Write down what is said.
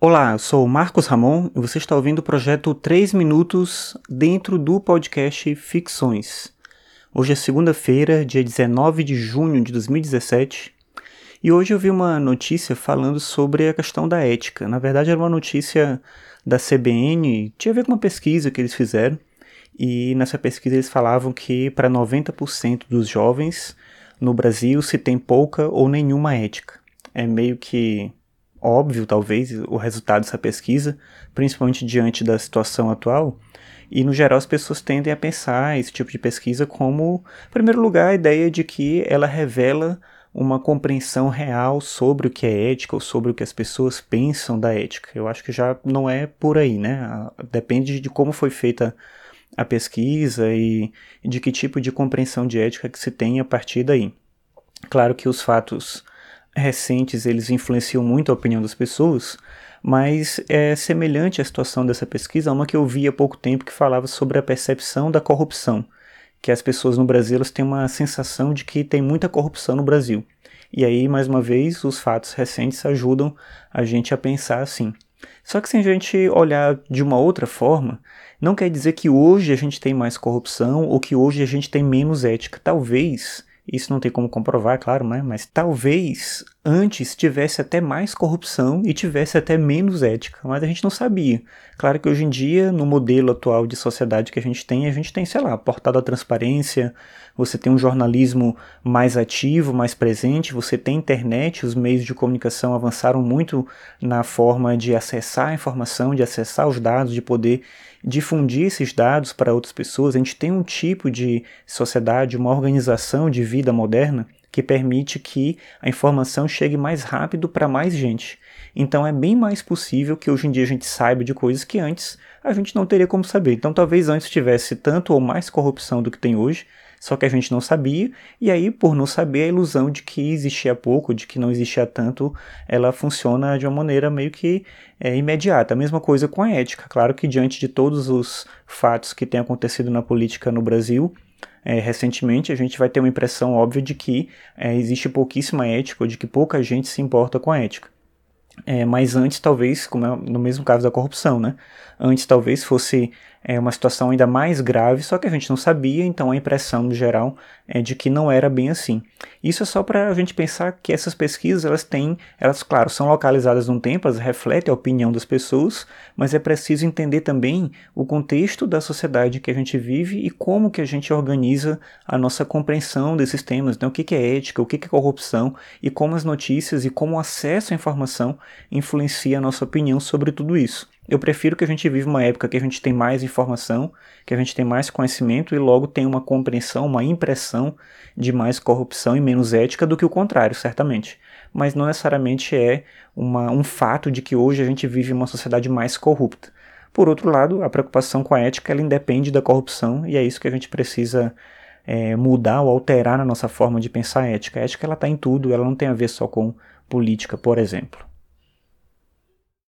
Olá, eu sou Marcos Ramon e você está ouvindo o projeto 3 Minutos dentro do podcast Ficções. Hoje é segunda-feira, dia 19 de junho de 2017, e hoje eu vi uma notícia falando sobre a questão da ética. Na verdade, era uma notícia da CBN, tinha a ver com uma pesquisa que eles fizeram, e nessa pesquisa eles falavam que para 90% dos jovens no Brasil se tem pouca ou nenhuma ética. É meio que óbvio, talvez, o resultado dessa pesquisa, principalmente diante da situação atual. E, no geral, as pessoas tendem a pensar esse tipo de pesquisa como, em primeiro lugar, a ideia de que ela revela uma compreensão real sobre o que é ética ou sobre o que as pessoas pensam da ética. Eu acho que já não é por aí, né? Depende de como foi feita a pesquisa e de que tipo de compreensão de ética que se tem a partir daí. Claro que os fatos recentes eles influenciam muito a opinião das pessoas, mas é semelhante a situação dessa pesquisa a uma que eu vi há pouco tempo que falava sobre a percepção da corrupção, que as pessoas no Brasil elas têm uma sensação de que tem muita corrupção no Brasil. E aí, mais uma vez, os fatos recentes ajudam a gente a pensar assim. Só que se a gente olhar de uma outra forma, não quer dizer que hoje a gente tem mais corrupção ou que hoje a gente tem menos ética. Talvez isso não tem como comprovar, claro, né? Mas talvez antes tivesse até mais corrupção e tivesse até menos ética, mas a gente não sabia. Claro que hoje em dia, no modelo atual de sociedade que a gente tem, a gente tem, sei lá, portal à transparência, você tem um jornalismo mais ativo, mais presente, você tem internet, os meios de comunicação avançaram muito na forma de acessar a informação, de acessar os dados, de poder difundir esses dados para outras pessoas. A gente tem um tipo de sociedade, uma organização de vida moderna que permite que a informação chegue mais rápido para mais gente. Então é bem mais possível que hoje em dia a gente saiba de coisas que antes a gente não teria como saber. Então talvez antes tivesse tanto ou mais corrupção do que tem hoje, só que a gente não sabia, e aí, por não saber, a ilusão de que existia pouco, de que não existia tanto, ela funciona de uma maneira meio que é, imediata. A mesma coisa com a ética. Claro que, diante de todos os fatos que têm acontecido na política no Brasil, é, recentemente, a gente vai ter uma impressão óbvia de que é, existe pouquíssima ética, ou de que pouca gente se importa com a ética. É, mas antes, talvez, como é no mesmo caso da corrupção, né? Antes, talvez fosse é, uma situação ainda mais grave, só que a gente não sabia, então a impressão no geral é de que não era bem assim. Isso é só para a gente pensar que essas pesquisas, elas têm, elas, claro, são localizadas num tempo, elas refletem a opinião das pessoas, mas é preciso entender também o contexto da sociedade que a gente vive e como que a gente organiza a nossa compreensão desses temas, né? o que, que é ética, o que, que é corrupção e como as notícias e como o acesso à informação influencia a nossa opinião sobre tudo isso. Eu prefiro que a gente viva uma época que a gente tem mais informação, que a gente tem mais conhecimento e logo tem uma compreensão, uma impressão de mais corrupção e menos ética do que o contrário, certamente. Mas não necessariamente é uma, um fato de que hoje a gente vive uma sociedade mais corrupta. Por outro lado, a preocupação com a ética ela independe da corrupção e é isso que a gente precisa é, mudar ou alterar na nossa forma de pensar a ética. A ética está em tudo, ela não tem a ver só com política, por exemplo.